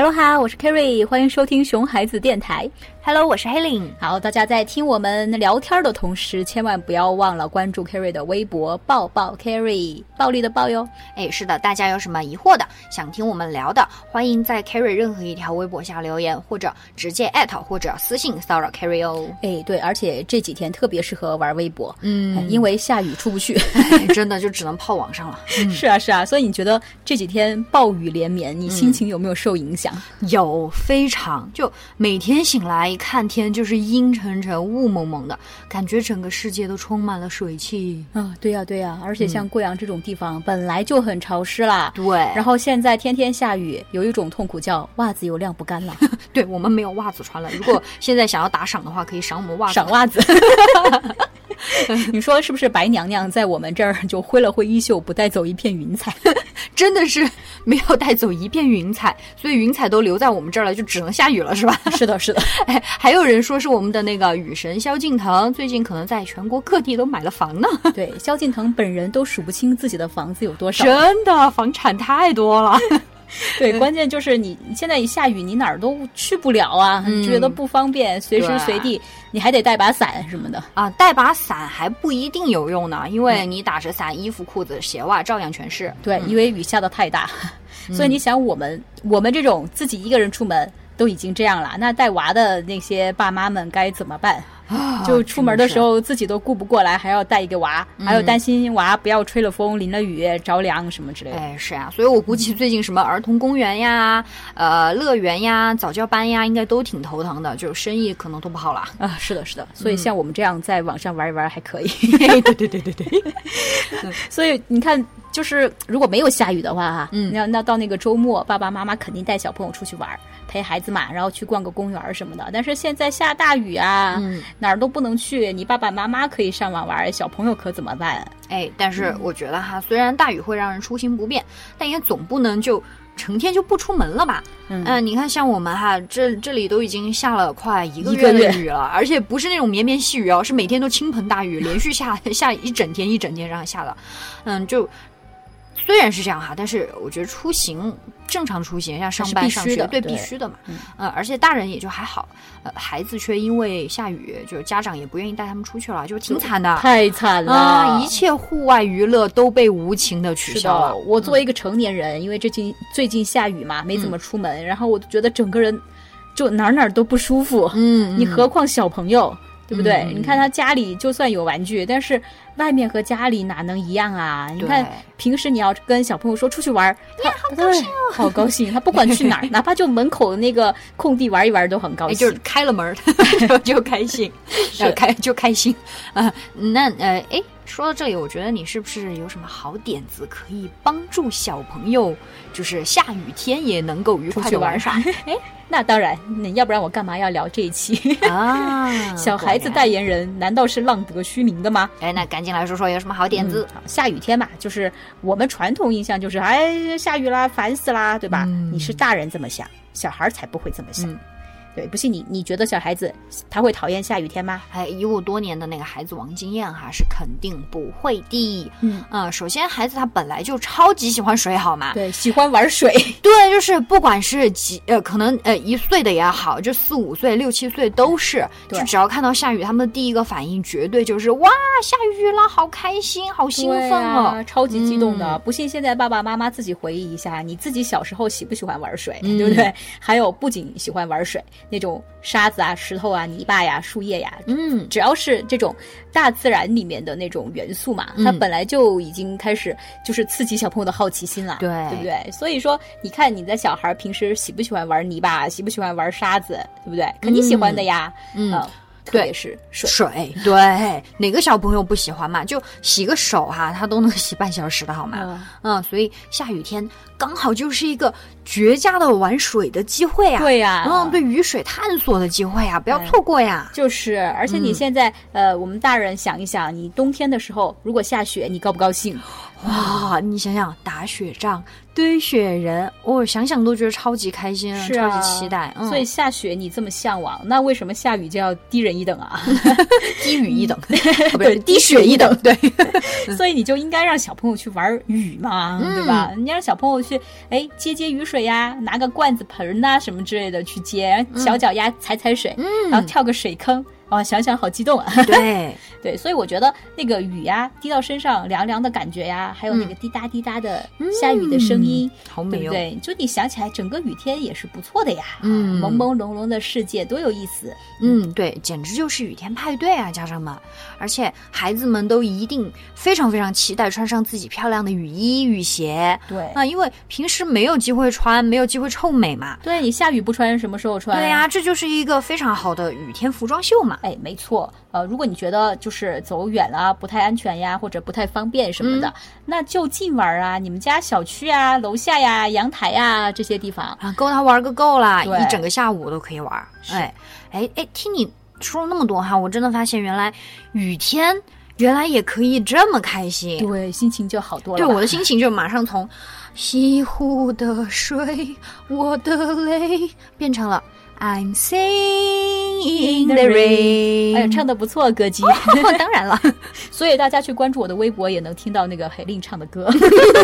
Hello 哈，我是 Kerry，欢迎收听熊孩子电台。Hello，我是黑玲。好，大家在听我们聊天的同时，千万不要忘了关注 Carry 的微博“抱抱 Carry，暴力的抱哟。哎，是的，大家有什么疑惑的，想听我们聊的，欢迎在 Carry 任何一条微博下留言，或者直接艾特或者私信骚扰 Carry 哦。哎，对，而且这几天特别适合玩微博，嗯因为下雨出不去。哎真的就只能泡网上了。是啊，是啊，所以你觉得这几天暴雨连绵，你心情有没有受影响？有非常，就每天醒来一看天就是阴沉沉、雾蒙蒙的，感觉整个世界都充满了水汽。啊，对呀、对呀、而且像贵阳这种地方、本来就很潮湿啦，对，然后现在天天下雨，有一种痛苦叫袜子又晾不干了，对我们没有袜子穿了。如果现在想要打赏的话，可以赏我们袜子。赏袜子。你说是不是白娘娘在我们这儿就挥了挥衣袖，不带走一片云彩？真的是没有带走一片云彩，所以云彩都留在我们这儿了，就只能下雨了，是吧？是的，是的，哎，还有人说是我们的那个雨神萧敬腾，最近可能在全国各地都买了房呢。对，萧敬腾本人都数不清自己的房子有多少。真的，房产太多了。对，关键就是你现在一下雨，你哪儿都去不了啊，嗯觉得不方便，随时随地你还得带把伞什么的。啊，带把伞还不一定有用呢，因为你打着伞，衣服、裤子、鞋袜照样全是。对，因为雨下的太大，所以你想我们我们这种自己一个人出门都已经这样了，那带娃的那些爸妈们该怎么办？啊就出门的时候自己都顾不过来，还要带一个娃，还有担心娃不要吹了风、淋了雨、着凉什么之类的。哎，是啊，所以我估计最近什么儿童公园呀、呃乐园呀、早教班呀，应该都挺头疼的，就生意可能都不好了。啊，是的，是的，所以像我们这样在网上玩一玩还可以。对对对对对，所以你看，就是如果没有下雨的话哈，嗯那那到那个周末，爸爸妈妈肯定带小朋友出去玩，陪孩子嘛，然后去逛个公园儿什么的。但是现在下大雨啊，嗯哪儿都不能去，你爸爸妈妈可以上网玩，小朋友可怎么办？哎，但是我觉得哈，虽然大雨会让人出行不便，但也总不能就成天就不出门了吧？嗯你看像我们哈，这这里都已经下了快一个月月的雨了，而且不是那种绵绵细雨哦，是每天都倾盆大雨，连续下 下一整天一整天这样下的，嗯，就。虽然是这样哈，但是我觉得出行正常出行，像上班、上学，对，必须的嘛。嗯呃，而且大人也就还好，呃，孩子却因为下雨，就是家长也不愿意带他们出去了，就挺惨的。太惨了，啊，一切户外娱乐都被无情的取消了，。我作为一个成年人，因为最近最近下雨嘛，没怎么出门，然后我就觉得整个人就哪儿哪儿都不舒服。嗯你何况小朋友，对不对？嗯你看他家里就算有玩具，但是外面和家里哪能一样啊？你看平时你要跟小朋友说出去玩儿，他好高兴、好高兴。他不管去哪儿，哪怕就门口的那个空地玩一玩都很高哎，兴。就是开了门儿就 就开心，就开 就开心啊、那呃，哎，说到这里，我觉得你是不是有什么好点子可以帮助小朋友，就是下雨天也能够愉快的玩耍哎，那当然，那要不然我干嘛要聊这一期？啊？小孩子代言人难道是浪得虚名的吗？哎，那赶紧来说说有什么好点子？嗯下雨天嘛，就是我们传统印象就是，哎，下雨啦，烦死啦，对吧？嗯你是大人这么想，小孩儿才不会这么想。嗯对，不信你，你觉得小孩子他会讨厌下雨天吗？哎，以我多年的那个孩子王经验哈，是肯定不会的。嗯，嗯，首先孩子他本来就超级喜欢水，好吗？对，喜欢玩水。对，就是不管是几呃，可能呃一岁的也好，就四五岁、六七岁都是，对就只要看到下雨，他们的第一个反应绝对就是哇，下雨了，好开心，好兴奋哦。啊，超级激动的。嗯不信现在爸爸妈妈自己回忆一下，你自己小时候喜不喜欢玩水，嗯对不对？还有不仅喜欢玩水，那种沙子啊、石头啊、泥巴呀、树叶呀，嗯，只要是这种大自然里面的那种元素嘛，它嗯本来就已经开始就是刺激小朋友的好奇心了，对对不对？所以说，你看你的小孩平时喜不喜欢玩泥巴，喜不喜欢玩沙子，对不对？肯定喜欢的呀，嗯呃特别是水。水，对，哪个小朋友不喜欢嘛？就洗个手哈、他都能洗半小时的好吗？嗯嗯，所以下雨天刚好就是一个绝佳的玩水的机会啊！对呀、嗯，对雨水探索的机会啊，不要哎错过呀！就是，而且你嗯现在、呃，我们大人想一想，你冬天的时候如果下雪，你高不高兴？哇，你想想打雪仗、堆雪人，我、想想都觉得超级开心，是啊超级期待。嗯，所以下雪你这么向往，那为什么下雨就要低人一等啊？低雨一等，啊不对是低雪一等，对，所以你就应该让小朋友去玩雨嘛，嗯对吧？你让小朋友去哎接接雨水水呀，拿个罐子盆呐、什么之类的去接，然后小脚丫踩踩水，嗯然后跳个水坑。哇，想想好激动啊！对，对，所以我觉得那个雨呀，滴到身上凉凉的感觉呀，还有那个滴答滴答的下雨的声音，好美哦。对不对？就你想起来，整个雨天也是不错的呀。嗯朦朦胧胧的世界多有意思。嗯，对，简直就是雨天派对啊，家长们！而且孩子们都一定非常非常期待穿上自己漂亮的雨衣、雨鞋。对啊，因为平时没有机会穿，没有机会臭美嘛。对你下雨不穿，什么时候穿？对呀、这就是一个非常好的雨天服装秀嘛。哎，没错，呃，如果你觉得就是走远了不太安全呀，或者不太方便什么的，那就近玩啊，你们家小区啊、楼下呀、阳台呀这些地方。啊，够他玩个够啦，对一整个下午都可以玩。哎哎哎，听你说了那么多哈，我真的发现原来雨天原来也可以这么开心。对，心情就好多了对。我的心情就马上从西湖的水，我的泪，变成了 I'm singing in the rain。哎呀，唱的不错，歌姬。当然了，所以大家去关注我的微博，也能听到那个海令唱的歌。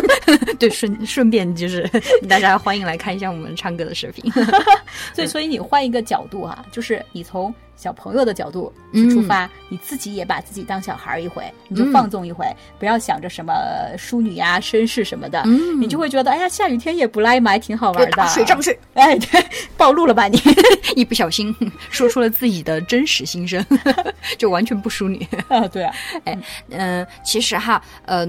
对，顺顺便就是大家欢迎来看一下我们唱歌的视频。所以，所以你换一个角度啊、就是你从小朋友的角度去出发，你自己也把自己当小孩儿一回，你就放纵一回，不要想着什么淑女呀、绅士什么的，嗯你就会觉得，哎呀，下雨天也不赖嘛，还挺好玩的。打水仗去，哎，对，暴露了吧你？一不小心 说出了自己的真实心声，就完全不淑女。啊，对啊，嗯、其实哈，呃，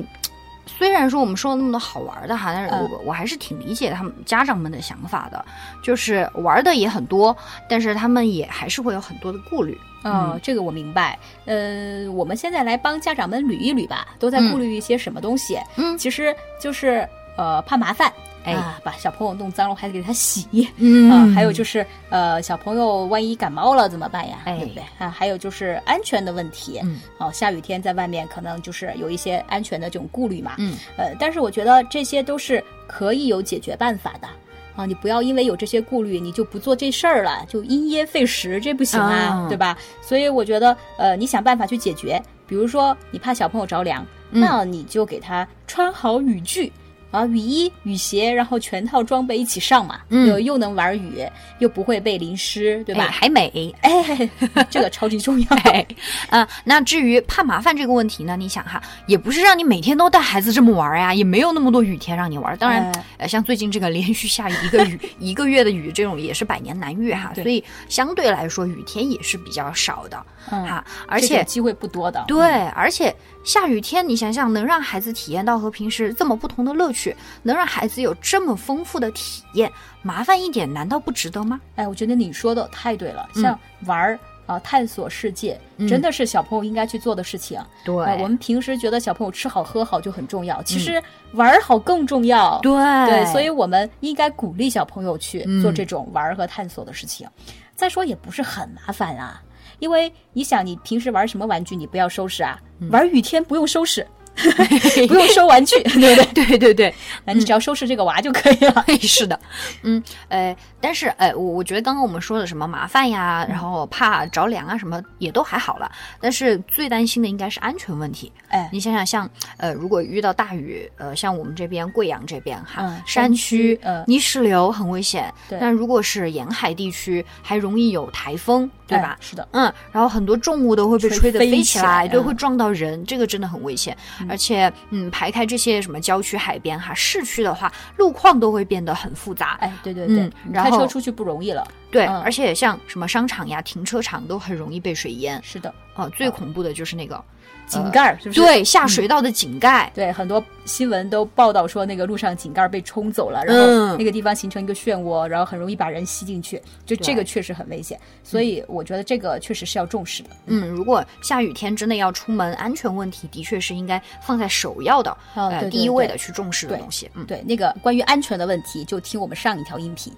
虽然说我们说了那么多好玩的哈，但是嗯我、我还是挺理解他们家长们的想法的，就是玩的也很多，但是他们也还是会有很多的顾虑。嗯，这个我明白。呃，我们现在来帮家长们捋一捋吧，都在顾虑一些什么东西？嗯其实就是呃怕麻烦。哎啊，把小朋友弄脏了还得给他洗，嗯啊，还有就是呃，小朋友万一感冒了怎么办呀？哎对不对啊？还有就是安全的问题，嗯，哦，下雨天在外面可能就是有一些安全的这种顾虑嘛，嗯，呃，但是我觉得这些都是可以有解决办法的。啊，你不要因为有这些顾虑，你就不做这事儿了，就因噎废食，这不行啊，啊对吧？所以我觉得，呃，你想办法去解决。比如说，你怕小朋友着凉，嗯那你就给他穿好雨具。啊，雨衣、雨鞋，然后全套装备一起上嘛，嗯又又能玩雨，又不会被淋湿，对吧？哎还美。哎，这个超级重要。哎，啊，那至于怕麻烦这个问题呢，你想哈，也不是让你每天都带孩子这么玩呀，也没有那么多雨天让你玩。当然，哎呃，像最近这个连续下一个雨 一个月的雨，这种也是百年难遇哈，所以相对来说雨天也是比较少的嗯哈，而且。机会不多的。对，而且下雨天，你想想，能让孩子体验到和平时这么不同的乐趣，能让孩子有这么丰富的体验，麻烦一点难道不值得吗？哎，我觉得你说的太对了，嗯像玩儿啊、探索世界，嗯真的是小朋友应该去做的事情。对呃我们平时觉得小朋友吃好喝好就很重要，其实玩儿好更重要。对对，所以我们应该鼓励小朋友去嗯做这种玩儿和探索的事情。再说也不是很麻烦啊，因为你想，你平时玩什么玩具，你不要收拾啊，嗯玩雨天不用收拾，不用收玩具，对 不对？对对对，那你 只要收拾这个娃就可以了。是的，嗯，呃，但是，呃，我我觉得刚刚我们说的什么麻烦呀，然后怕着凉啊，什么也都还好了。但是最担心的应该是安全问题。哎，你想想，像呃，如果遇到大雨，呃，像我们这边贵阳这边哈，嗯山山区嗯泥石流很危险。对但如果是沿海地区，还容易有台风，对吧？哎是的，嗯，然后很多重物都会被吹吹得飞起来，对，来嗯会撞到人，这个真的很危险。而且，嗯，排开这些什么郊区、海边哈，市区的话，路况都会变得很复杂。哎，对对对，嗯然后开车出去不容易了。对，嗯而且像什么商场呀、停车场都很容易被水淹。是的，啊，最恐怖的就是那个井盖儿是不是？对下水道的井盖。对，很多新闻都报道说那个路上井盖被冲走了，然嗯后那个地方形成一个漩涡，然后很容易把人吸进去，就这个确实很危险。所以我觉得这个确实是要重视的。嗯，如果下雨天真的要出门，安全问题的确是应该放在首要的，呃，第一位的去重视的东西。嗯，对，那个关于安全的问题，就听我们上一条音频。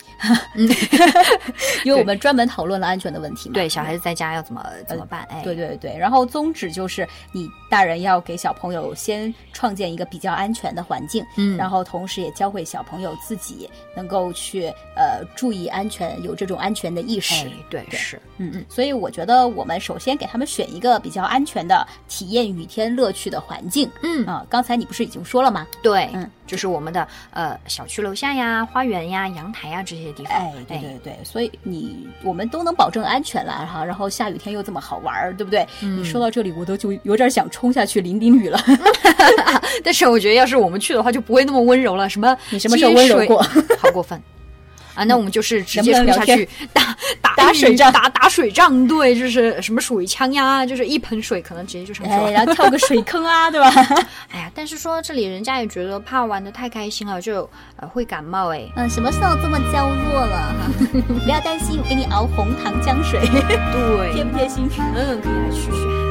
因为我们专门讨论了安全的问题嘛。对，小孩子在家要怎么怎么办？哎，对对对。然后宗旨就是你大人要给小朋友先创建一个比较安全的环境，嗯，然后同时也教会小朋友自己能够去呃注意安全，有这种安全的意识。对，是，嗯嗯。所以我觉得我们首先给他们选一个比较安全的体验雨天乐趣的环境。嗯啊，刚才你不是已经说了吗？对，嗯。就是我们的呃小区楼下呀、花园呀、阳台呀这些地方。哎，对对对，所以你我们都能保证安全了哈。然后下雨天又这么好玩儿，对不对？你说到这里，我都就有点想冲下去淋淋雨了。但是我觉得，要是我们去的话，就不会那么温柔了。什么？你什么时候温柔过？好过分。啊，那我们就是直接冲下去 打打打水仗，打打水仗，对，就是什么水枪呀，就是一盆水可能直接就上去了，然后跳个水坑啊，对吧？哎呀，但是说这里人家也觉得怕玩的太开心了，就呃会感冒哎。嗯，什么时候这么娇弱了？不要担心，我给你熬红糖姜水，对，贴不贴心？嗯，可以来驱驱寒。